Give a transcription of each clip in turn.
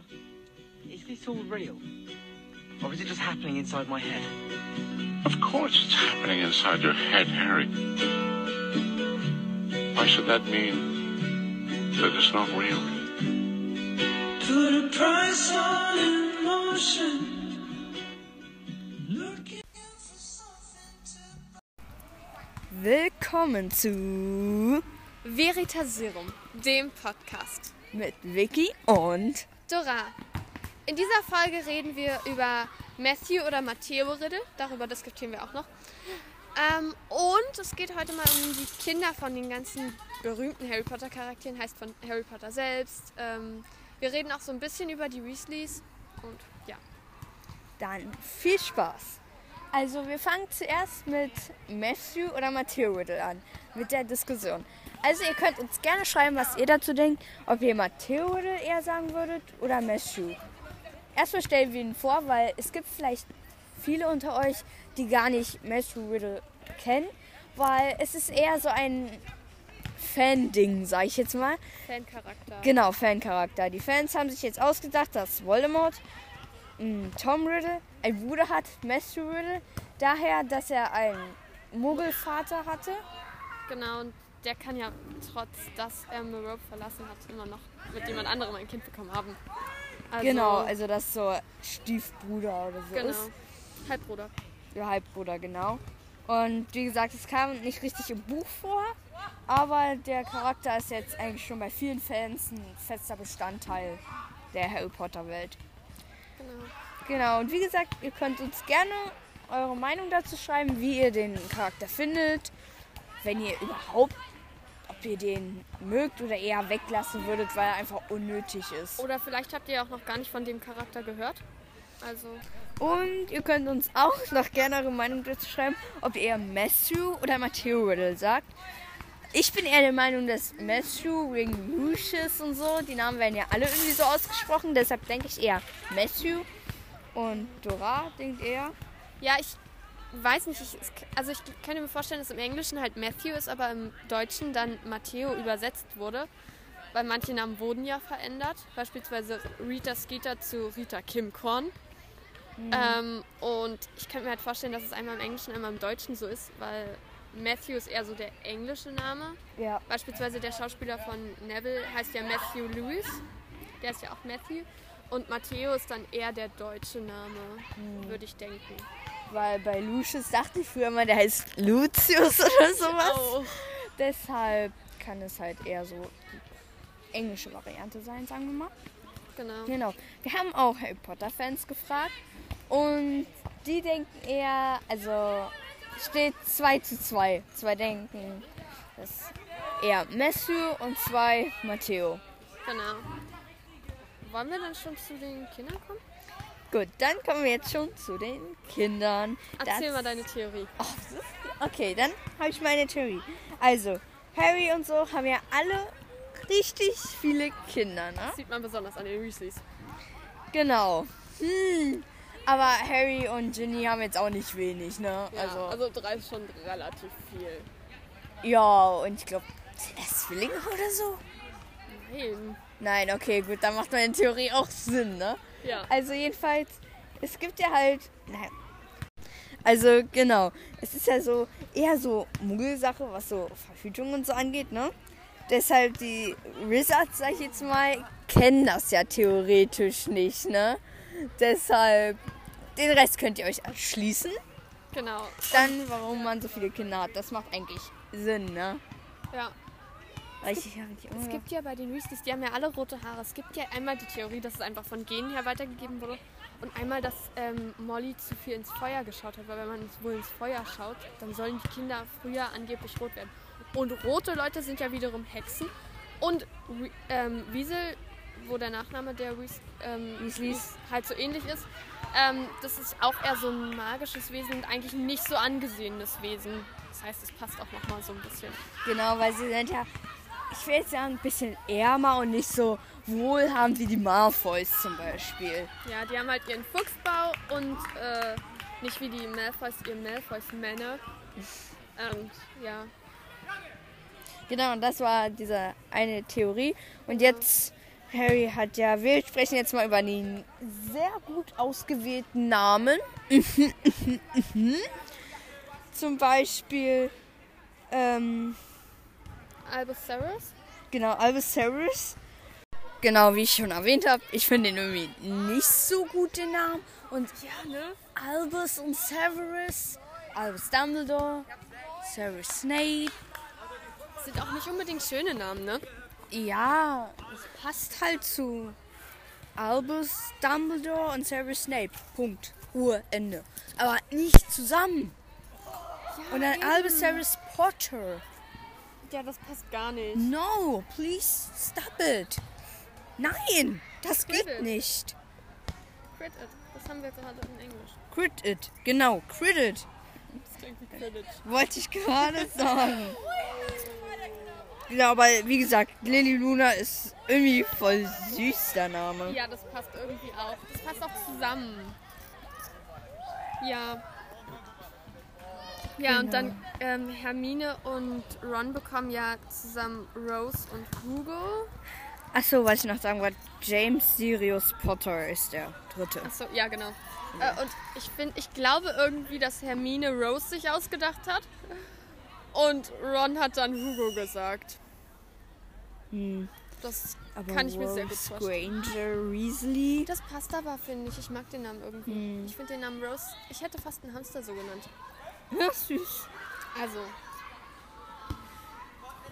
Potter? Is this all real? Or is it just happening inside my head? Of course it's happening inside your head, Harry. Why should that mean that it's not real? Put a price on emotion. Looking to Willkommen zu Veritaserum, dem Podcast. mit Vicky und Dora, in dieser Folge reden wir über Matthew oder Matteo Riddle, darüber diskutieren wir auch noch. Ähm, und es geht heute mal um die Kinder von den ganzen berühmten Harry Potter Charakteren, heißt von Harry Potter selbst. Ähm, wir reden auch so ein bisschen über die Weasleys und ja. dann viel Spaß. Also wir fangen zuerst mit Matthew oder Matteo Riddle an, mit der Diskussion. Also ihr könnt uns gerne schreiben, was ihr dazu denkt, ob ihr Matteo Riddle eher sagen würdet oder Matthew. Erstmal stellen wir ihn vor, weil es gibt vielleicht viele unter euch, die gar nicht Matthew Riddle kennen, weil es ist eher so ein Fan-Ding, sag ich jetzt mal. Fancharakter. Genau, Fancharakter. Die Fans haben sich jetzt ausgedacht, dass Voldemort mh, Tom Riddle ein Bruder hat, Matthew Riddle, daher, dass er einen Muggelvater hatte. Genau, und der kann ja trotz, dass er Merope verlassen hat, immer noch mit jemand anderem ein Kind bekommen haben. Also, genau, also das so Stiefbruder oder so Genau. ist. Halbbruder. Ja, Halbbruder, genau. Und wie gesagt, es kam nicht richtig im Buch vor, aber der Charakter ist jetzt eigentlich schon bei vielen Fans ein fester Bestandteil der Harry Potter Welt. Genau. Genau, und wie gesagt, ihr könnt uns gerne eure Meinung dazu schreiben, wie ihr den Charakter findet. Wenn ihr überhaupt, ob ihr den mögt oder eher weglassen würdet, weil er einfach unnötig ist. Oder vielleicht habt ihr auch noch gar nicht von dem Charakter gehört. Also, Und ihr könnt uns auch noch gerne eure Meinung dazu schreiben, ob ihr Matthew oder Matteo Riddle sagt. Ich bin eher der Meinung, dass Matthew wegen Lucius und so, die Namen werden ja alle irgendwie so ausgesprochen, deshalb denke ich eher Matthew. Und Dora denkt eher. ja, ich weiß nicht. Ich, also, ich könnte mir vorstellen, dass im Englischen halt Matthew ist, aber im Deutschen dann Matteo übersetzt wurde. Weil manche Namen wurden ja verändert. Beispielsweise Rita Skeeter zu Rita Kim Korn. Ähm, und ich könnte mir halt vorstellen, dass es einmal im Englischen, einmal im Deutschen so ist, weil Matthew ist eher so der englische Name. Ja. Beispielsweise der Schauspieler von Neville heißt ja Matthew Lewis. Der ist ja auch Matthew. Und Matteo ist dann eher der deutsche Name, würde ich denken. Weil bei Lucius dachte ich früher mal, der heißt Lucius oder sowas. Oh. Deshalb kann es halt eher so die englische Variante sein, sagen wir mal. Genau. Genau. Wir haben auch Harry Potter-Fans gefragt. Und die denken eher, also steht 2 zu 2. Zwei denken, das ist eher Matthew und zwei Matteo. Genau. Wollen wir dann schon zu den Kindern kommen? Gut, dann kommen wir jetzt schon zu den Kindern. Erzähl Das- mal deine Theorie. Okay, dann habe ich meine Theorie. Also, Harry und so haben ja alle richtig viele Kinder, ne? Das sieht man besonders an den Weasleys. Genau. Hm. Aber Harry und Ginny haben jetzt auch nicht wenig, ne? Ja, also, also drei ist schon relativ viel. ja, und ich glaube, sind das Zwillinge oder so? Nein. Nein, okay, gut, dann macht meine Theorie auch Sinn, ne? Ja. Also jedenfalls, es gibt ja halt. Nein. Also genau, es ist ja so eher so Muggelsache, was so Verhütung und so angeht, ne? Deshalb die Wizards, sag ich jetzt mal, kennen das ja theoretisch nicht, ne? Deshalb, den Rest könnt ihr euch erschließen. Genau. Dann, warum man so viele Kinder hat, das macht eigentlich Sinn, ne? Ja. Hab nicht Es gibt ja bei den Weasleys, die haben ja alle rote Haare. Es gibt ja einmal die Theorie, dass es einfach von Genen her weitergegeben wurde. Und einmal, dass ähm, Molly zu viel ins Feuer geschaut hat. Weil wenn man wohl ins Feuer schaut, dann sollen die Kinder früher angeblich rot werden. Und rote Leute sind ja wiederum Hexen. Und ähm, Wiesel, wo der Nachname der Weas ähm, Weasleys. halt so ähnlich ist, ähm, das ist auch eher so ein magisches Wesen und eigentlich ein nicht so angesehenes Wesen. Das heißt, es passt auch nochmal so ein bisschen. Genau, weil sie sind ja, ich will jetzt sagen, ein bisschen ärmer und nicht so wohlhabend wie die Malfoys zum Beispiel. Ja, die haben halt ihren Fuchsbau und äh, nicht wie die Malfoys ihr Malfoys Männer. Und ja, Genau, und das war diese eine Theorie. Und jetzt Harry hat ja, wir sprechen jetzt mal über den sehr gut ausgewählten Namen. Zum Beispiel, ähm, Albus Severus? genau, Albus Severus. Genau, wie ich schon erwähnt habe, ich finde den irgendwie nicht so gut, den Namen. Und Ja, ne? Albus und Severus, Albus Dumbledore, Severus Snape. Sind auch nicht unbedingt schöne Namen, ne? Ja, es passt halt zu Albus Dumbledore und Severus Snape. Punkt. Ruhe, Ende. Aber nicht zusammen. und dann Albus Severus Potter. Ja, das passt gar nicht. No, please stop it. Nein, das geht Quidditch. nicht. Crit it. Das haben wir gerade in Englisch. Crit it. Genau, crit it. Das klingt wie Quidditch. Wollte ich gerade sagen. Genau, aber wie gesagt, Lily Luna ist irgendwie voll süß, der Name. Ja, das passt irgendwie auch. Das passt auch zusammen. Ja. Ja, und dann ähm, Hermine und Ron bekommen ja zusammen Rose und Hugo. Achso, was ich noch sagen wollte, James Sirius Potter ist der dritte. Achso, ja, genau. Äh, und ich finde, ich glaube irgendwie, dass Hermine Rose sich ausgedacht hat. Und Ron hat dann Hugo gesagt. Das Aber kann ich mir sehr gut Rose vorstellen. Granger Weasley. Das passt aber, finde ich. Ich mag den Namen irgendwie. Ich finde den Namen Rose. Ich hätte fast einen Hamster so genannt. Ja, süß. Also.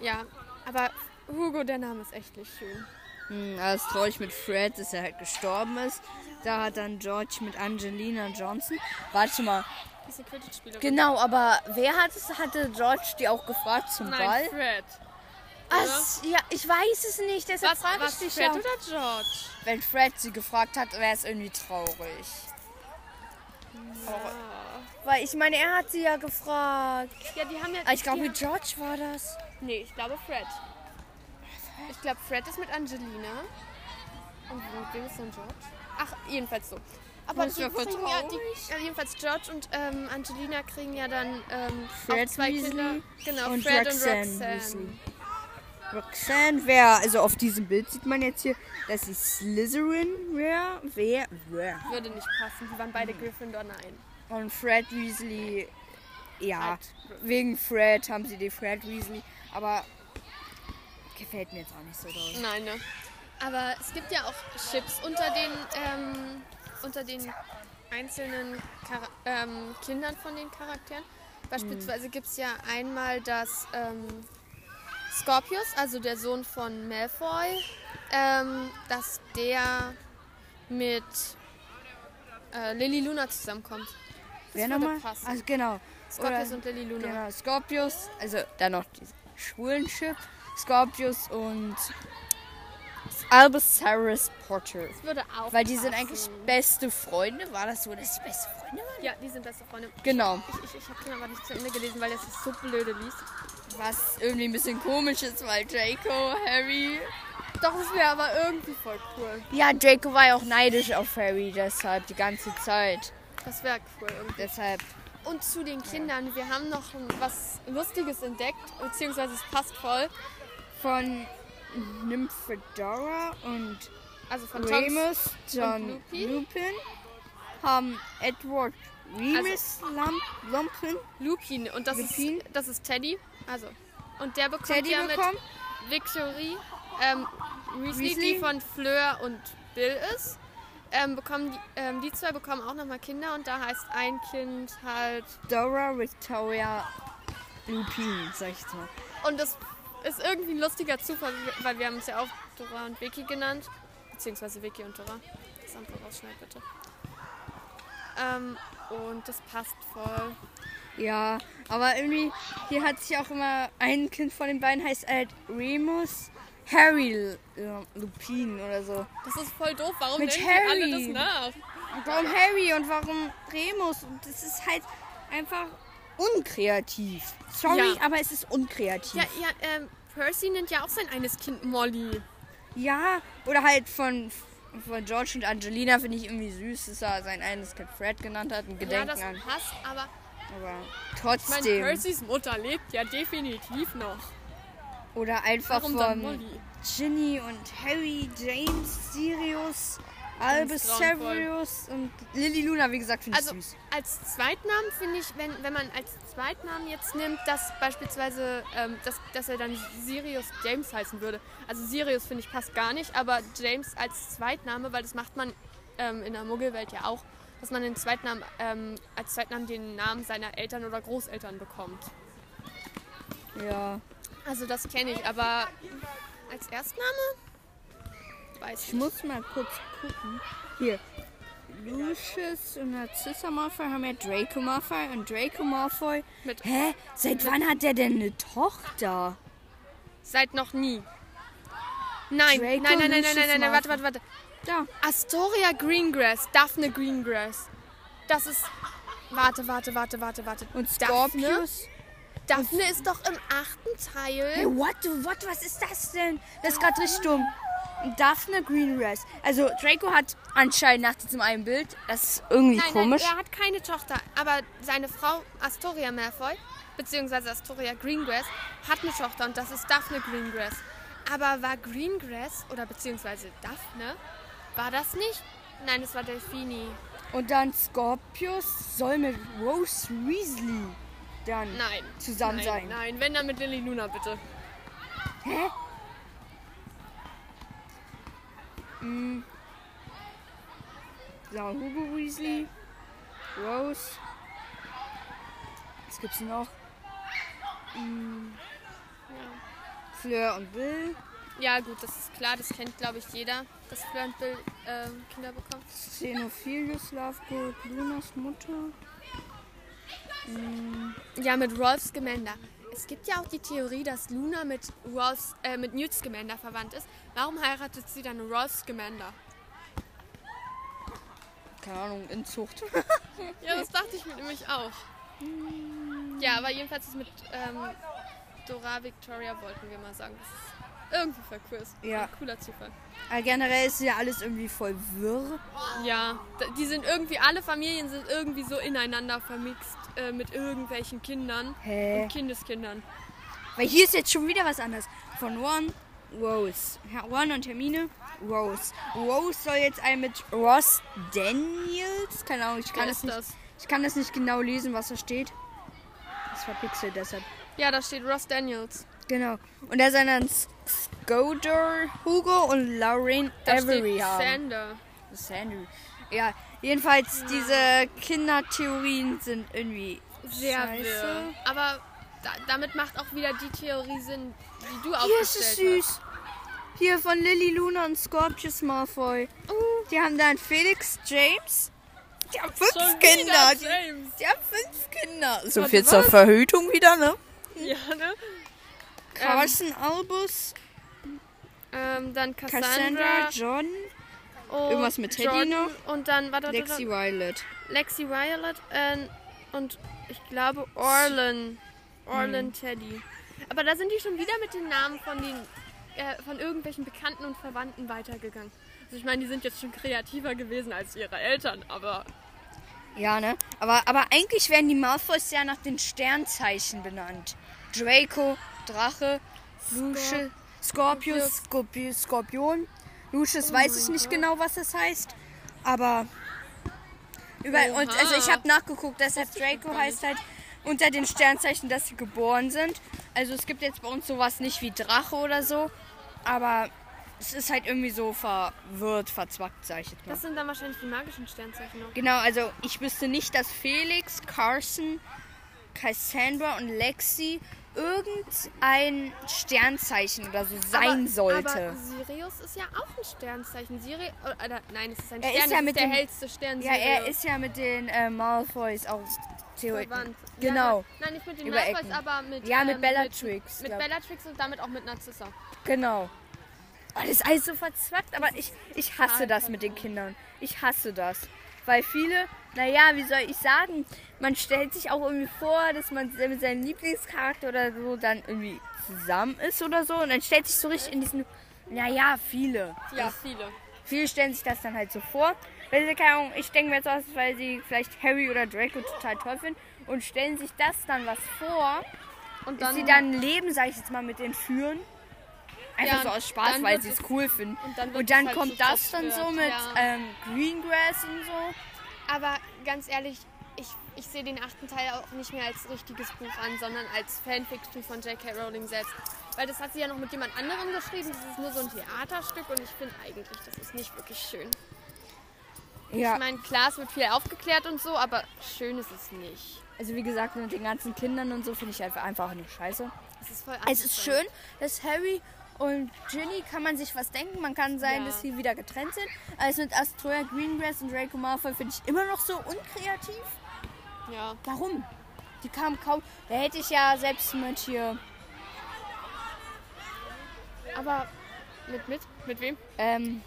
Ja, aber Hugo, der Name ist echt nicht schön. Hm, alles traurig mit Fred, dass er halt gestorben ist. Da hat dann George mit Angelina Johnson. Warte mal. Das ist eine Quidditch-Spielerin. Genau, aber wer hat es, hatte George die auch gefragt zum Nein, Ball? Fred. Ach, ja, ich weiß es nicht, deshalb Was, frage ich was dich Fred ja. oder George? Wenn Fred sie gefragt hat, wäre es irgendwie traurig. Weil ich meine, er hat sie ja gefragt. Ja, die haben ja. Ah, Ich glaube, mit George war das. Nee, ich glaube Fred. Ich glaube, Fred ist mit Angelina. Und wem ist dann George? Ach, jedenfalls so. Aber die kriegen ja, die, ja, jedenfalls George und ähm, Angelina kriegen ja dann ähm, Fred auch zwei Weasley Kinder. Genau, und Fred Roxanne und Roxanne. Weasley. Roxanne wäre, also auf diesem Bild sieht man jetzt hier, dass sie Slytherin wäre. Wer? Wer? Würde nicht passen. Die waren beide Gryffindor, nein. Und Fred Weasley, ja, Halt. wegen Fred haben sie die Fred Weasley, aber gefällt mir jetzt auch nicht so doll. Nein, ne? Aber es gibt ja auch Chips unter den, ähm, unter den einzelnen Chara ähm, Kindern von den Charakteren. Beispielsweise gibt es ja einmal das ähm, Scorpius, also der Sohn von Malfoy, ähm, dass der mit äh, Lily Luna zusammenkommt. Das Wer nochmal? Also genau. Scorpius Oder- und Lily Luna. Genau, Scorpius, also dann noch die schwulen Chip, Scorpius und Albus Cyrus Potter. Das würde auch Weil die passen. sind eigentlich beste Freunde. War das so, dass sie beste Freunde waren? Ja, die sind beste Freunde. Genau. Ich, ich, ich habe den aber nicht zu Ende gelesen, weil er sich so blöde liest. Was irgendwie ein bisschen komisch ist, weil Draco, Harry. Doch, das wäre aber irgendwie voll cool. Ja, Draco war ja auch neidisch auf Harry, deshalb die ganze Zeit. Das wäre cool irgendwie. Deshalb. Und zu den Kindern, wir haben noch was Lustiges entdeckt, beziehungsweise es passt voll. Von Nymphedora und Also von Remus, John Lupin? Lupin haben Edward Remus Lump, Lumpen Lupin und das Lupin? ist das ist Teddy. Also und der bekommt Teddy ja bekommen. mit Victory, ähm, Weasley, Weasley? die von Fleur und Bill ist. Ähm, bekommen die, ähm, die zwei bekommen auch nochmal Kinder und da heißt ein Kind halt Dora Victoria Lupin, sag ich mal. Und das ist irgendwie ein lustiger Zufall, weil wir haben es ja auch Dora und Vicky genannt. Beziehungsweise Vicky und Dora. Das andere rausschneid bitte. Ähm, und das passt voll. Ja, aber irgendwie, hier hat sich auch immer ein Kind von den beiden heißt halt Remus Harry L- Lupin oder so. Das ist voll doof. Warum Mit nennen die alle Harry. das nach? Und warum Harry und warum Remus? Und das ist halt einfach unkreativ. Sorry, Ja. aber es ist unkreativ. Ja, ja, ähm, Percy nennt ja auch sein eines Kind Molly. Ja, oder halt von, von George und Angelina finde ich irgendwie süß, dass er sein eines Kind Fred genannt hat. Ein Ja, Gedenken das an. passt, aber Aber ich meine, trotzdem. Percys Mutter lebt ja definitiv noch. oder einfach Warum von? Ginny und Harry, James, Sirius, Albus. Severus und Lily Luna, wie gesagt, finde ich Also süß. als Zweitnamen finde ich, wenn, wenn man als Zweitnamen jetzt nimmt, dass beispielsweise, ähm, dass, dass er dann Sirius James heißen würde. Also Sirius finde ich passt gar nicht, aber James als Zweitname, weil das macht man ähm, in der Muggelwelt ja auch, dass man den Zweitnamen, ähm, als Zweitnamen den Namen seiner Eltern oder Großeltern bekommt. Ja. Also das kenne ich, aber als Erstname? Weiß Ich ich. muss mal kurz gucken. Hier. Lucius und Narcissa Malfoy haben ja Draco Malfoy und Draco Malfoy. Mit- Hä? Seit wann hat der denn eine Tochter? Seit noch nie. Nein, Draco nein, nein, nein, nein, nein, nein, nein, warte, warte, warte. Da. Astoria Greengrass, Daphne Greengrass. Das ist. Warte, warte, warte, warte, warte. Und Daphne? Scorpius. Daphne ist doch im achten Teil. Hey, what, what, was ist das denn? Das ist gerade richtig dumm. Daphne Greengrass. Also Draco hat anscheinend nach diesem einen Bild, das ist irgendwie Nein, komisch. nein, er hat keine Tochter, aber seine Frau Astoria Malfoy, beziehungsweise Astoria Greengrass, hat eine Tochter und das ist Daphne Greengrass. Aber war Greengrass, oder beziehungsweise Daphne, war das nicht? Nein, es war Delphini. Und dann Scorpius soll mit Rose Weasley dann Nein. zusammen nein, sein. Nein, wenn dann mit Lily Luna, bitte. Hä? Mm. So, Hugo Weasley, Rose. Was gibt's noch? Mm. Fleur und Bill. Ja, gut, das ist klar, das kennt, glaube ich, jeder, dass Fleur und Bill ähm, Kinder bekommen. Xenophilius Lovegood, Lunas Mutter. Ja, mit Rolf Scamander. Es gibt ja auch die Theorie, dass Luna mit, Rolf, äh, mit Newt Scamander verwandt ist. Warum heiratet sie dann Rolf Scamander? Keine Ahnung, Inzucht. Ja, das dachte ich mir nämlich auch. Ja, aber jedenfalls ist mit ähm, Dora Victoria, wollten wir mal sagen. Das ist irgendwie. Ist Ja. Ein cooler Zufall. Aber generell ist ja alles irgendwie voll wirr. Ja, die sind irgendwie, alle Familien sind irgendwie so ineinander vermixt äh, mit irgendwelchen Kindern Hä? und Kindeskindern. Weil hier ist jetzt schon wieder was anderes. Von Ron, Rose. Her- Ron und Hermine, Rose. Rose soll jetzt ein mit Ross Daniels. Keine Ahnung, ich kann, Wer das nicht, das? ich kann das nicht genau lesen, was da steht. Das verpixelt deshalb. Ja, da steht Ross Daniels. Genau. Und er soll dann Scoder, Hugo und Lauren Avery haben. Sander. Sandy. Ja, jedenfalls diese Kindertheorien sind irgendwie Sehr scheiße. wirr. Aber da, damit macht auch wieder die Theorie Sinn, die du Hier ist es aufgestellt hast. süß. Hier von Lily Luna und Scorpius Malfoy. Die haben dann Felix James. Die haben fünf Schon Kinder. Die, die haben fünf Kinder. So viel zur? Verhütung wieder, ne? Ja, ne? Carson Albus, Ähm, dann Cassandra, Cassandra, John, und irgendwas mit Teddy Jordan Und dann, warte, warte, Lexi. Violet. Lexi Violet ähm, und ich glaube Orlin. Orlin Hm. Teddy. Aber da sind die schon wieder mit den Namen von den äh, von irgendwelchen Bekannten und Verwandten weitergegangen. Also ich meine, die sind jetzt schon kreativer gewesen als ihre Eltern, aber Ja, ne? Aber, aber eigentlich werden die Malfoys ja nach den Sternzeichen benannt. Draco, Drache, Lucius, Scorpius, Scorpius, Skorpion. Lucius weiß ich nicht genau, was das heißt. Aber überall, und also ich habe nachgeguckt, deshalb Draco heißt halt unter den Sternzeichen, dass sie geboren sind. Also es gibt jetzt bei uns sowas nicht wie Drache oder so. Aber es ist halt irgendwie so verwirrt, verzwackt, sag ich jetzt mal. das sind dann wahrscheinlich die magischen Sternzeichen noch. Genau, also ich wüsste nicht, dass Felix, Carson, Cassandra und Lexi irgendein Sternzeichen oder so sein aber, sollte. Aber Sirius ist ja auch ein Sternzeichen. Siri oder, nein, es ist ein Er Stern, ist ja mit der dem- hellste Stern. ja, er Sirius. ist ja mit den äh, Malfoys auch theoretisch. Genau, Ja, nein, nicht mit den Über Malfoys, Ecken. aber mit Ja, mit ähm, Bellatrix, Mit, mit Bellatrix und damit auch mit Narcissa. genau. Oh, das ist alles so verzwackt, aber ich, ich hasse das mit den Kindern. Ich hasse das. Weil viele, naja, wie soll ich sagen, man stellt sich auch irgendwie vor, dass man mit seinem Lieblingscharakter oder so dann irgendwie zusammen ist oder so. Und dann stellt sich so richtig in diesen, naja, viele. Ja, viele. Viele stellen sich das dann halt so vor. Weil sie, keine Ahnung, ich denke mir jetzt aus, weil sie vielleicht Harry oder Draco total toll finden und stellen sich das dann was vor, Und dass dann, sie dann ein Leben, sag ich jetzt mal, mit denen führen. Einfach Ja, so aus Spaß, weil sie es cool finden. und dann Und dann halt kommt so das dann so mit ja. ähm, Greengrass und so. Aber ganz ehrlich, ich, ich sehe den achten Teil auch nicht mehr als richtiges Buch an, sondern als Fanfiction von J.K. Rowling selbst. Weil das hat sie ja noch mit jemand anderem geschrieben. Das ist nur so ein Theaterstück und ich finde eigentlich, das ist nicht wirklich schön. Ja, Ich meine, klar, es wird viel aufgeklärt und so, aber schön ist es nicht. also wie gesagt, mit den ganzen Kindern und so finde ich einfach, einfach nicht scheiße. Es ist voll Es ist schön, dass Harry und Ginny kann man sich was denken. Man kann sein, Ja. dass sie wieder getrennt sind. Also mit Astroya, Greengrass und Draco Malfoy finde ich immer noch so unkreativ. Ja. Warum? Die kamen kaum. Da hätte ich ja selbst mit hier. Aber mit, mit? Mit wem? Ähm,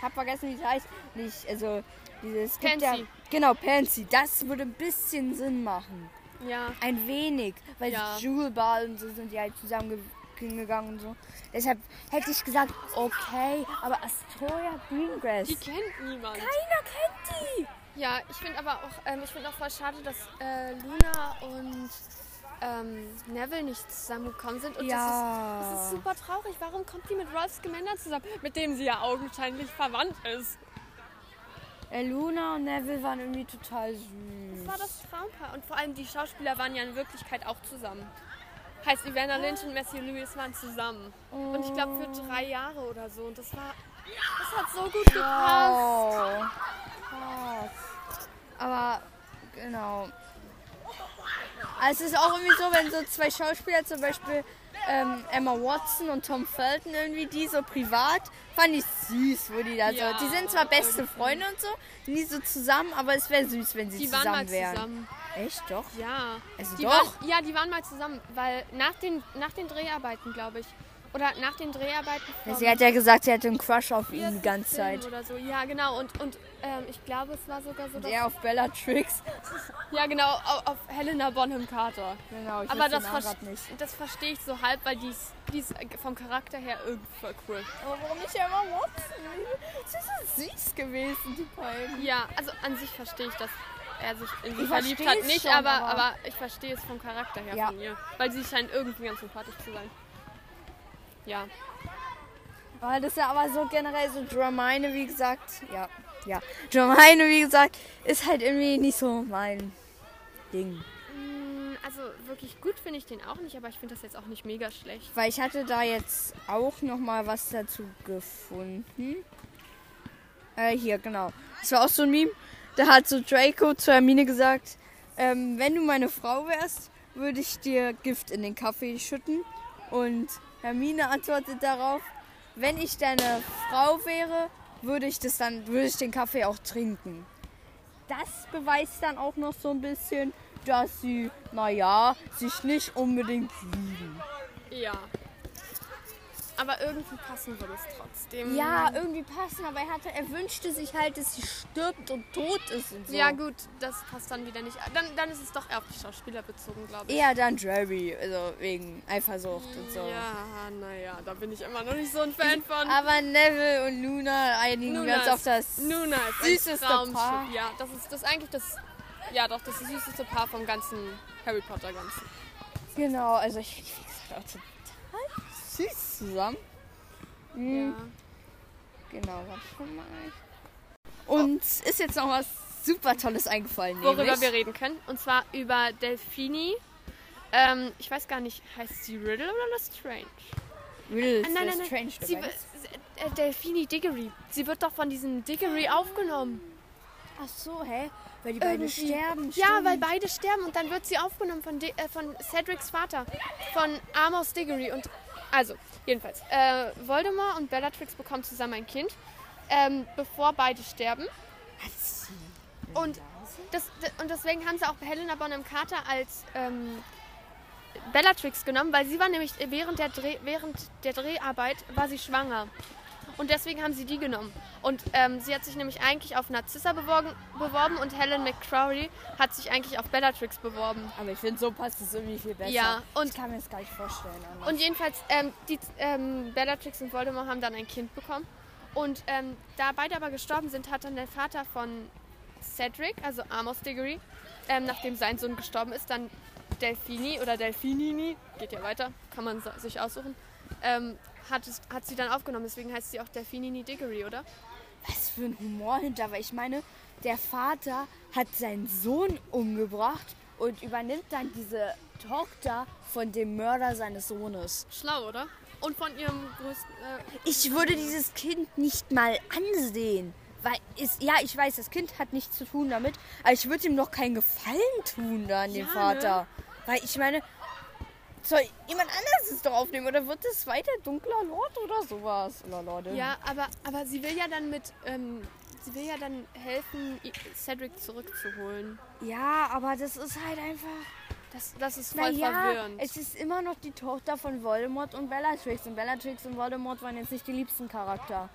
hab vergessen, wie es heißt. Nicht, also dieses. Pansy. Ja, genau, Pansy. Das würde ein bisschen Sinn machen. Ja. Ein wenig. Weil Ja. die Jewel Ball und so sind die halt zusammen gegangen und so. Deshalb hätte ich gesagt, okay, aber Astoria Greengrass. Die kennt niemand. Keiner kennt die. Ja, ich finde aber auch, ähm, ich finde auch voll schade, dass äh, Luna und ähm, Neville nicht zusammengekommen sind. Und Ja. das, ist, das ist super traurig. Warum kommt die mit Ralph Scamander zusammen, mit dem sie ja augenscheinlich verwandt ist? Äh, Luna und Neville waren irgendwie total Das süß. war das Traumpaar. Und vor allem die Schauspieler waren ja in Wirklichkeit auch zusammen. Heißt, Ivana Lynch und Matthew Lewis waren zusammen. Und ich glaube für drei Jahre oder so. Und das war, das hat so gut gepasst. Oh. Krass. Aber genau. Also es ist auch irgendwie so, wenn so zwei Schauspieler, zum Beispiel ähm, Emma Watson und Tom Felton, irgendwie die so privat, fand ich süß, wo die da Ja, so. Die sind zwar beste irgendwie. Freunde und so, nie so zusammen, aber es wäre süß, wenn sie Die zusammen wären. zusammen. Echt doch? Ja. Also die doch. Waren, ja, die waren mal zusammen, weil nach den, nach den Dreharbeiten, glaube ich. Oder nach den Dreharbeiten von Sie hat ja gesagt, sie hatte einen Crush auf ihn die ganze Zeit. Oder so. Ja, genau. Und, und ähm, ich glaube, es war sogar so, dass... Der auf Bellatrix. Ja, genau, auf, auf Helena Bonham Carter. Genau, ich Aber das, den Namen ver grad nicht. das verstehe ich so halb, weil die ist, die ist vom Charakter her irgendwie voll cool. Aber warum nicht Emma Watson? Sie ist so süß gewesen, die beiden. Ja, also an sich verstehe ich, dass er sich in sie Ich verliebt hat. Nicht, schon, aber, aber- aber ich verstehe es vom Charakter her Ja. von ihr. Weil sie scheint irgendwie ganz sympathisch zu sein. Ja. Weil das ja aber so generell so Dramine, wie gesagt, ja, ja. Dramine, wie gesagt, ist halt irgendwie nicht so mein Ding. Mm, Also wirklich gut finde ich den auch nicht, aber ich finde das jetzt auch nicht mega schlecht. Weil ich hatte da jetzt auch noch mal was dazu gefunden. Äh, hier, genau. Das war auch so ein Meme. Da hat so Draco zu Hermine gesagt, ähm, wenn du meine Frau wärst, würde ich dir Gift in den Kaffee schütten. Und Hermine antwortet darauf, wenn ich deine Frau wäre, würde ich das dann, würde ich den Kaffee auch trinken. Das beweist dann auch noch so ein bisschen, dass sie, naja, sich nicht unbedingt lieben. Ja. Aber irgendwie passen würde es trotzdem. Ja, irgendwie passen, aber er, hatte, er wünschte sich halt, dass sie stirbt und tot ist und so. Ja, gut, das passt dann wieder nicht. Dann, dann ist es doch eher auf die Schauspieler bezogen, glaube ich. Eher dann Jerry, also wegen Eifersucht und so. Ja, naja, da bin ich immer noch nicht so ein Fan von. Aber Neville und Luna einigen Nuna uns auf das. Nuna ist süßeste. Paar. Ja, das ist das eigentlich das. Ja, doch, das süßeste Paar vom ganzen Harry Potter Ganzen. Genau, also ich finde die auch total süß zusammen. Mhm. Ja. Genau, warte schon mal. Und ist jetzt noch was super Tolles eingefallen. Worüber nämlich, wir reden können. Und zwar über Delphini. Ähm, ich weiß gar nicht, heißt sie Riddle oder Lestrange? Riddle Ah, nein, nein, nein. Strange Sie, äh, Delphini Diggory. Sie wird doch von diesem Diggory aufgenommen. Ach so, hä? Weil die beiden sterben. Ja, stimmt. weil beide sterben und dann wird sie aufgenommen von, De äh, von Cedrics Vater, von Amos Diggory. Und also, jedenfalls, äh, Voldemort und Bellatrix bekommen zusammen ein Kind, ähm, bevor beide sterben. Und, das, und deswegen haben sie auch Helena Bonham Carter als ähm, Bellatrix genommen, weil sie war nämlich während der, Dreh, während der Dreharbeit war sie schwanger. Und deswegen haben sie die genommen. Und ähm, sie hat sich nämlich eigentlich auf Narcissa beworben, beworben und Helen McCrory hat sich eigentlich auf Bellatrix beworben. Aber ich finde, so passt es irgendwie viel besser. Ja, und- ich kann mir das gar nicht vorstellen. anders. Und jedenfalls, ähm, die, ähm, Bellatrix und Voldemort haben dann ein Kind bekommen. Und ähm, da beide aber gestorben sind, hat dann der Vater von Cedric, also Amos Diggory, ähm, nachdem sein Sohn gestorben ist, dann Delphini oder Delphinini, geht ja weiter, kann man sich aussuchen, ähm, hat, es, hat sie dann aufgenommen. Deswegen heißt sie auch Delphine Diggory, oder? Was für ein Humor hinter, weil ich meine, der Vater hat seinen Sohn umgebracht und übernimmt dann diese Tochter von dem Mörder seines Sohnes. Schlau, oder? Und von ihrem größten. Äh, Ich würde dieses Kind nicht mal ansehen. Weil es, ja, ich weiß, das Kind hat nichts zu tun damit, aber ich würde ihm noch keinen Gefallen tun da an Ja, Vater. Weil ich meine, soll jemand anderes es doch aufnehmen oder wird es weiter dunkler Lord oder sowas? Oder Lorde? ja, aber, aber sie will ja dann mit. Ähm, sie will ja dann helfen, Cedric zurückzuholen. Ja, aber das ist halt einfach. Das, das ist voll Naja, verwirrend. es ist immer noch die Tochter von Voldemort und Bellatrix. Und Bellatrix und Voldemort waren jetzt nicht die liebsten Charakter.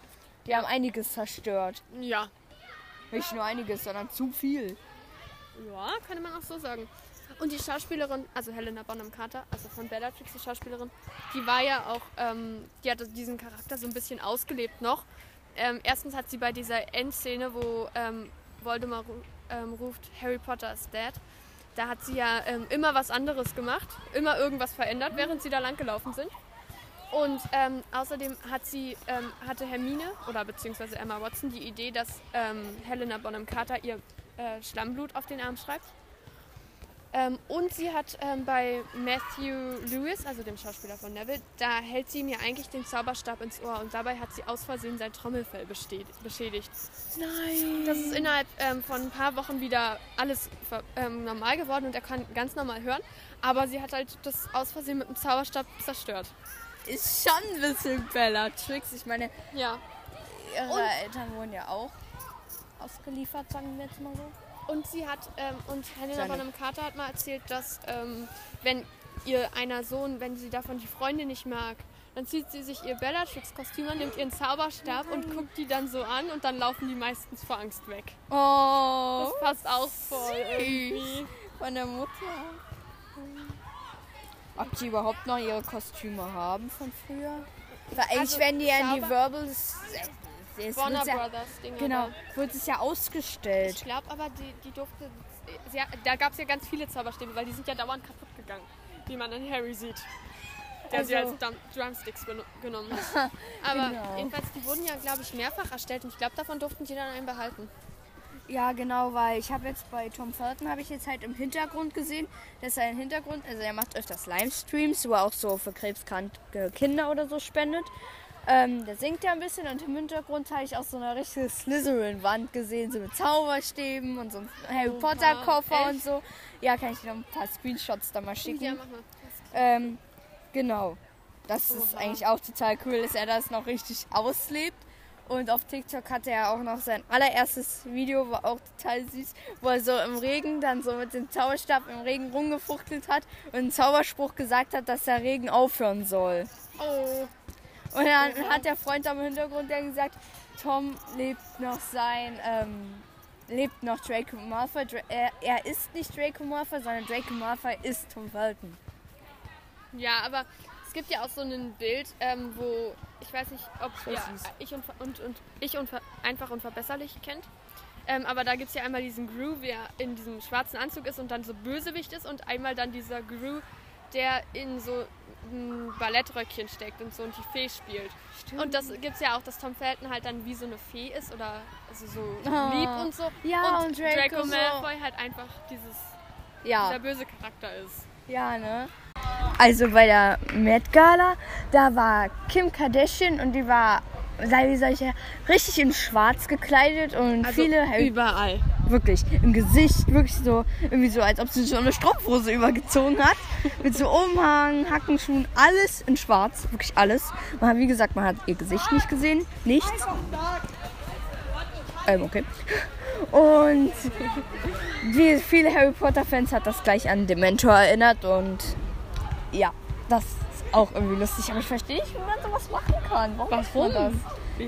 Die haben einiges zerstört. ja. Nicht nur einiges, sondern zu viel. Ja, könnte man auch so sagen. Und die Schauspielerin, also Helena Bonham Carter, also von Bellatrix, die Schauspielerin, die war ja auch, ähm, die hat diesen Charakter so ein bisschen ausgelebt noch. Ähm, erstens hat sie bei dieser Endszene, wo ähm, Voldemort ähm, ruft, Harry Potter is dead, da hat sie ja ähm, immer was anderes gemacht, immer irgendwas verändert, während sie da langgelaufen sind. Und ähm, außerdem hat sie, ähm, hatte Hermine oder beziehungsweise Emma Watson die Idee, dass ähm, Helena Bonham Carter ihr äh, Schlammblut auf den Arm schreibt. Ähm, und sie hat ähm, bei Matthew Lewis, also dem Schauspieler von Neville, da hält sie mir eigentlich den Zauberstab ins Ohr und dabei hat sie aus Versehen sein Trommelfell beschädigt. Nein. Das ist innerhalb ähm, von ein paar Wochen wieder alles ähm, normal geworden und er kann ganz normal hören. Aber sie hat halt das aus Versehen mit dem Zauberstab zerstört. Ist schon ein bisschen Bellatrix. Ich meine, Ja. ihre Und- Eltern wurden ja auch ausgeliefert, sagen wir jetzt mal so. Und sie hat, ähm, und Helena Seine- Bonham Carter hat mal erzählt, dass ähm, wenn ihr einer Sohn, wenn sie davon die Freunde nicht mag, dann zieht sie sich ihr Bellatrix-Kostüm an, nimmt ihren Zauberstab und guckt die dann so an und dann laufen die meistens vor Angst weg. Oh, Das passt auch voll irgendwie. von der Mutter. Ob die überhaupt noch ihre Kostüme haben von früher? Weil eigentlich Also, werden die ja in die Verbals. Es Warner ja, Brothers Dinger. genau, wird es ja ausgestellt. Ich glaube aber, die, die durfte. Sie, da gab es ja ganz viele Zauberstäbe, weil die sind ja dauernd kaputt gegangen. Wie man an Harry sieht. Der sie als Also- Drum Drumsticks genommen hat. Aber Genau. jedenfalls, die wurden ja, glaube ich, mehrfach erstellt und ich glaube, davon durften die dann einen behalten. Ja, genau, weil ich habe jetzt bei Tom Felton habe ich jetzt halt im Hintergrund gesehen, dass er im Hintergrund, also er macht öfters Livestreams, wo er auch so für krebskranke Kinder oder so spendet. Ähm, der singt ja ein bisschen und im Hintergrund habe ich auch so eine richtige Slytherin-Wand gesehen, so mit Zauberstäben und so ein Harry Potter-Koffer und so. Ja, kann ich dir noch ein paar Screenshots da mal schicken. Ja, mach mal. Ähm, genau. Das ist Oha. eigentlich auch total cool, dass er das noch richtig auslebt. Und auf TikTok hatte er auch noch sein allererstes Video, war auch total süß, wo er so im Regen dann so mit dem Zauberstab im Regen rumgefuchtelt hat und einen Zauberspruch gesagt hat, dass der Regen aufhören soll. Oh, Und dann hat der Freund am Hintergrund dann gesagt, Tom lebt noch sein, ähm, lebt noch Draco Malfoy. Dra er, er ist nicht Draco Malfoy, sondern Draco Malfoy ist Tom Felton. ja, aber es gibt ja auch so ein Bild, ähm, wo ich weiß nicht, ob ihr süß. ich und, und, und ich und einfach und verbesserlich kennt. Ähm, aber da gibt es ja einmal diesen Gru, der in diesem schwarzen Anzug ist und dann so Bösewicht ist und einmal dann dieser Gru, der in so ein Ballettröckchen steckt und so und die Fee spielt. Und das gibt es ja auch, dass Tom Felton halt dann wie so eine Fee ist oder also so Ah. lieb und so. Ja, und und Draco so- Malfoy halt einfach dieses, Ja. dieser böse Charakter ist. Ja, ne? Also bei der Met Gala, da war Kim Kardashian und die war, sei wie solche, richtig in schwarz gekleidet und Also viele überall. wirklich im Gesicht, wirklich so, irgendwie so, als ob sie so eine Strumpfhose übergezogen hat. Mit so Umhang, Hackenschuhen, alles in schwarz, wirklich alles. Man hat, wie gesagt, man hat ihr Gesicht nicht gesehen, nichts. Ähm, okay. Und wie viele Harry Potter Fans hat das gleich an Dementor erinnert und ja, das auch irgendwie lustig. Aber ich verstehe nicht, wie man sowas machen kann. Warum? man das?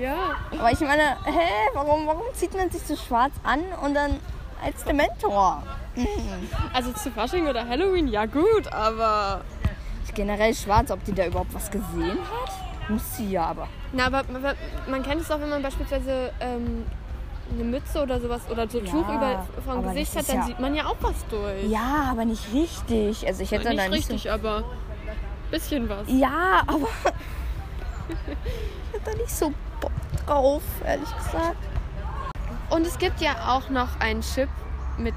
Ja. Aber ich meine, hä, warum, warum zieht man sich so schwarz an und dann als Dementor? Also zu Fasching oder Halloween, ja gut, aber. Generell schwarz, ob die da überhaupt was gesehen hat? Muss sie ja aber. Na, aber man, kennt es auch, wenn man beispielsweise ähm, eine Mütze oder sowas oder so Tuch über vom Gesicht hat, dann ja- sieht man ja auch was durch. Ja, aber nicht richtig. Also ich hätte nicht da nicht richtig, aber bisschen was. Ja, aber Ich hab da nicht so Bock drauf, ehrlich gesagt. Und es gibt ja auch noch einen Chip mit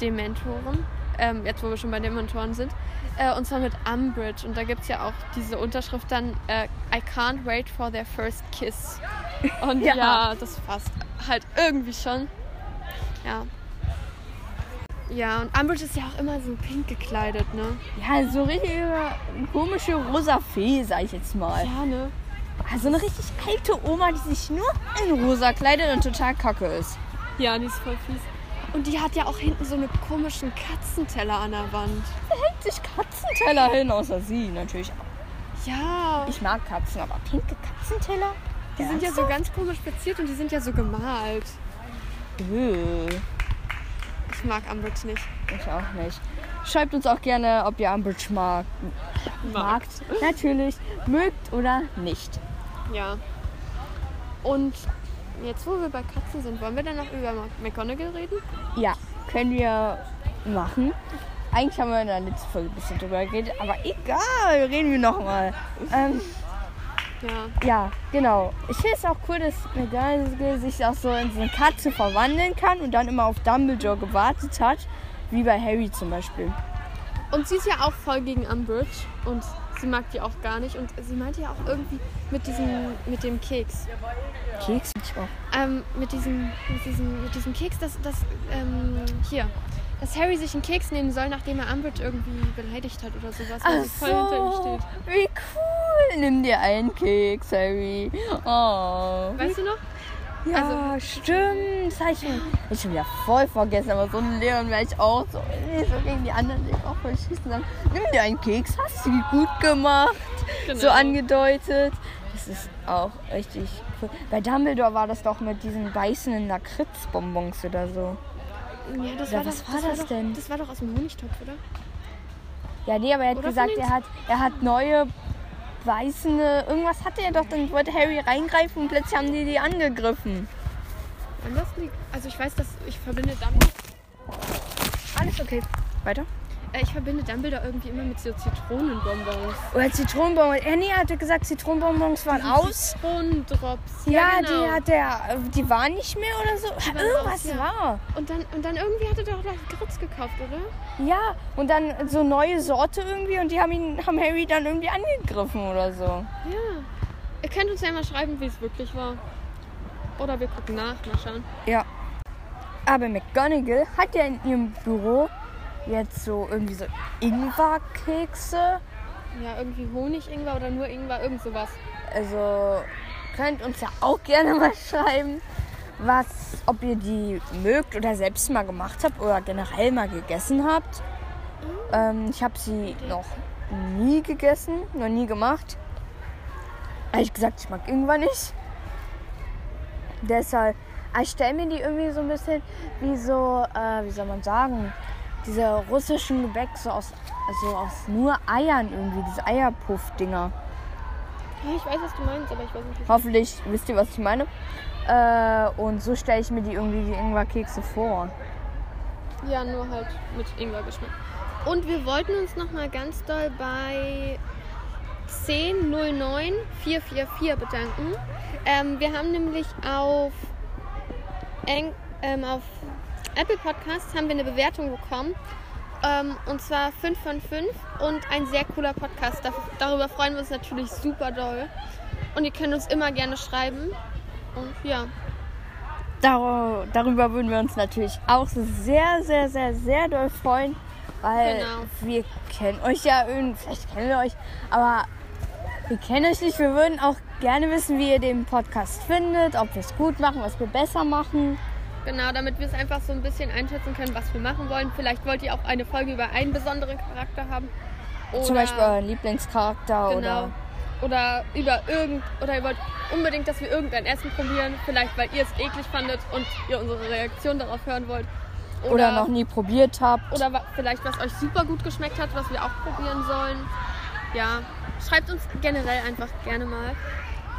Dementoren. Ähm, jetzt, wo wir schon bei Dementoren sind. Äh, und zwar mit Umbridge. Und da gibt es ja auch diese Unterschrift dann: äh, I can't wait for their first kiss. Und Ja. ja. das passt halt irgendwie schon. Ja. Ja, und Umbridge ist ja auch immer so pink gekleidet, ne? Ja, so richtig komische rosa Fee, sag ich jetzt mal. Ja, ne? Also eine richtig alte Oma, die sich nur in rosa kleidet und total kacke ist. Ja, die ist voll fies. Und die hat ja auch hinten so eine komischen Katzenteller an der Wand. Hängt sich Katzenteller hin, außer sie natürlich. auch. Ja, Ich mag Katzen, aber pinke Katzenteller? die sind ja so ganz komisch verziert und die sind ja so gemalt. Öh, Ich mag Umbridge nicht. ich auch nicht. Schreibt uns auch gerne, ob ihr Umbridge mag. Magt. Natürlich. Mögt oder nicht. Ja. Und jetzt, wo wir bei Katzen sind, wollen wir dann noch über McGonagall reden? Ja, können wir machen. Eigentlich haben wir in der letzten Folge ein bisschen drüber geredet, aber egal, reden wir nochmal. Ähm, Ja. ja, genau. Ich finde es auch cool, dass McGonagall sich auch so in so eine Katze verwandeln kann und dann immer auf Dumbledore gewartet hat, wie bei Harry zum Beispiel. Und sie ist ja auch voll gegen Umbridge und sie mag die auch gar nicht. Und sie meinte ja auch irgendwie mit diesem, mit dem Keks. Keks ich auch. Ähm, mit diesem, mit diesem, mit diesem Keks, dass, dass, ähm, hier, dass Harry sich einen Keks nehmen soll, nachdem er Umbridge irgendwie beleidigt hat oder sowas, weil sie voll hinter ihm steht. wie cool. Nimm dir einen Keks, Harry. Oh. Weißt du noch? Ja, Also- stimmt. Das hab ich, ich schon wieder voll vergessen. Aber so ein Leon wäre ich auch so, so gegen die anderen die auch voll schießen. Sagen, nimm dir einen Keks, hast du gut gemacht. Genau. So angedeutet. Das ist auch richtig cool. Bei Dumbledore war das doch mit diesen beißenden Lakritzbonbons oder so. Ja, das Ja, war was doch, war das doch, denn? Das war doch aus dem Honigtopf, oder? Ja, nee, aber er hat Oder gesagt, er hat, er hat neue weißende, irgendwas hatte er doch, dann wollte Harry reingreifen und plötzlich haben die die angegriffen. Anders liegt. Also ich weiß, dass ich verbinde Dumbledore, Alles okay. Weiter? Äh, ich verbinde Dumbledore irgendwie immer mit so Zitronenbonbons. Oder Zitronenbonbons. Er hatte gesagt, Zitronenbonbons waren aus. Zitronendrops. Ja, genau. die hat er, die waren nicht mehr oder so. Irgendwas aus, ja. war. Und dann, und dann irgendwie hat er doch Lakritz gekauft, oder? Ja, und dann so neue Sorte irgendwie und die haben ihn, haben Harry dann irgendwie angegriffen oder so. Ja. Ihr könnt uns ja mal schreiben, wie es wirklich war. Oder wir gucken nach, mal schauen. Ja. Aber McGonagall hat ja in ihrem Büro jetzt so irgendwie so Ingwerkekse. Ja, irgendwie Honig, Ingwer oder nur Ingwer, irgend sowas. Also könnt uns ja auch gerne mal schreiben, was, ob ihr die mögt oder selbst mal gemacht habt oder generell mal gegessen habt. Ähm, ich habe sie noch nie gegessen, noch nie gemacht. Ehrlich gesagt, ich mag Ingwer nicht. Deshalb, aber ich stelle mir die irgendwie so ein bisschen wie so, äh, wie soll man sagen, diese russischen Gebäck so aus, also aus nur Eiern irgendwie, diese Eierpuff-Dinger. Ja, ich weiß, was du meinst, aber ich weiß nicht, Hoffentlich wisst ihr, was ich meine. Äh, und so stelle ich mir die irgendwie die Ingwerkekse vor. Ja, nur halt mit Ingwergeschmack. Und wir wollten uns noch mal ganz doll bei 1009444 bedanken. Ähm, wir haben nämlich auf, Eng, ähm, auf Apple Podcasts haben wir eine Bewertung bekommen. Ähm, und zwar 5 von 5 und ein sehr cooler Podcast. Dar- Darüber freuen wir uns natürlich super doll. Und ihr könnt uns immer gerne schreiben. Und ja, Dar darüber würden wir uns natürlich auch sehr, sehr, sehr, sehr doll freuen. Weil Genau. wir kennen euch ja irgendwie, vielleicht kennen wir euch, aber wir kennen euch nicht. Wir würden auch gerne wissen, wie ihr den Podcast findet, ob wir es gut machen, was wir besser machen. Genau, damit wir es einfach so ein bisschen einschätzen können, was wir machen wollen. Vielleicht wollt ihr auch eine Folge über einen besonderen Charakter haben. Oder, Zum Beispiel euren Lieblingscharakter genau, oder. oder über irgend oder ihr wollt unbedingt, dass wir irgendein Essen probieren. Vielleicht, weil ihr es eklig fandet und ihr unsere Reaktion darauf hören wollt. Oder, noch nie probiert habt. Oder vielleicht, was euch super gut geschmeckt hat, was wir auch probieren sollen. Ja, schreibt uns generell einfach gerne mal.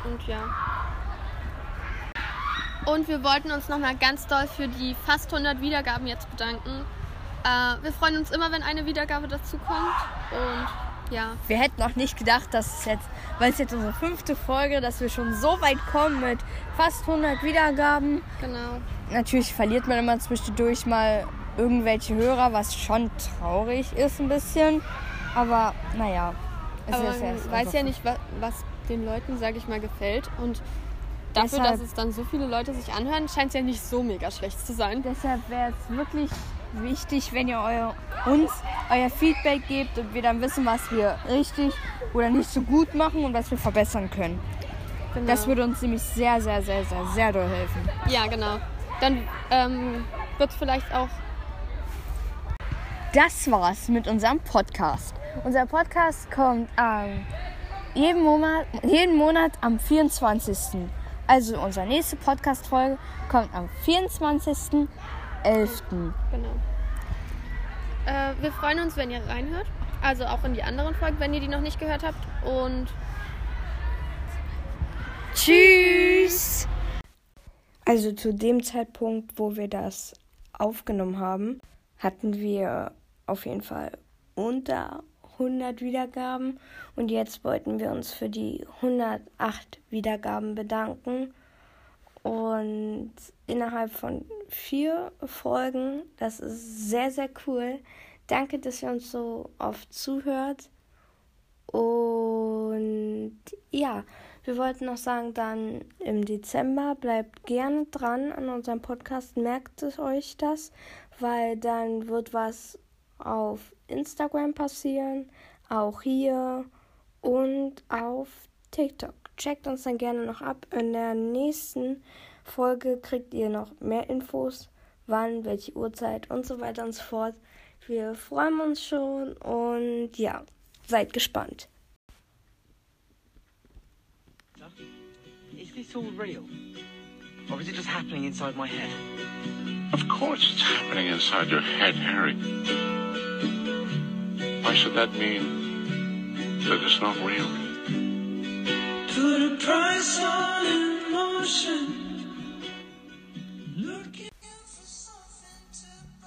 Und ja. Und wir wollten uns nochmal ganz doll für die fast 100 Wiedergaben jetzt bedanken. Äh, wir freuen uns immer, wenn eine Wiedergabe dazu kommt. Und Ja, Wir hätten auch nicht gedacht, dass es jetzt, weil es jetzt unsere fünfte Folge, dass wir schon so weit kommen mit fast 100 Wiedergaben. genau. Natürlich verliert man immer zwischendurch mal irgendwelche Hörer, was schon traurig ist ein bisschen. Aber naja, es Aber ist man weiß ja nicht, wa- was den Leuten, sage ich mal, gefällt. Und dafür, Deshalb- dass es dann so viele Leute sich anhören, scheint es ja nicht so mega schlecht zu sein. Deshalb wäre es wirklich wichtig, wenn ihr euer, uns euer Feedback gebt und wir dann wissen, was wir richtig oder nicht so gut machen und was wir verbessern können. Genau. Das würde uns nämlich sehr, sehr, sehr, sehr, sehr doll helfen. ja, genau. Dann ähm, wird es vielleicht auch Das war's mit unserem Podcast. Unser Podcast kommt ähm, jeden, Monat, jeden Monat am 24. Also unsere nächste Podcast-Folge kommt am 24.11. Genau. Äh, wir freuen uns, wenn ihr reinhört. Also auch in die anderen Folgen, wenn ihr die noch nicht gehört habt. Und Tschüss! Also zu dem Zeitpunkt, wo wir das aufgenommen haben, hatten wir auf jeden Fall unter 100 Wiedergaben und jetzt wollten wir uns für die 108 Wiedergaben bedanken. Und innerhalb von vier Folgen, das ist sehr, sehr cool. Danke, dass ihr uns so oft zuhört. Und ja, wir wollten noch sagen, dann im Dezember bleibt gerne dran an unserem Podcast, merkt es euch das, weil dann wird was auf Instagram passieren, auch hier und auf TikTok. Checkt uns dann gerne noch ab. In der nächsten Folge kriegt ihr noch mehr Infos, wann, welche Uhrzeit und so weiter und so fort. Wir freuen uns schon und ja, seid gespannt. Is this all real? Or is it just happening inside my head? Of course it's happening inside your head, Harry. Why should that mean that it's not real? Price on emotion.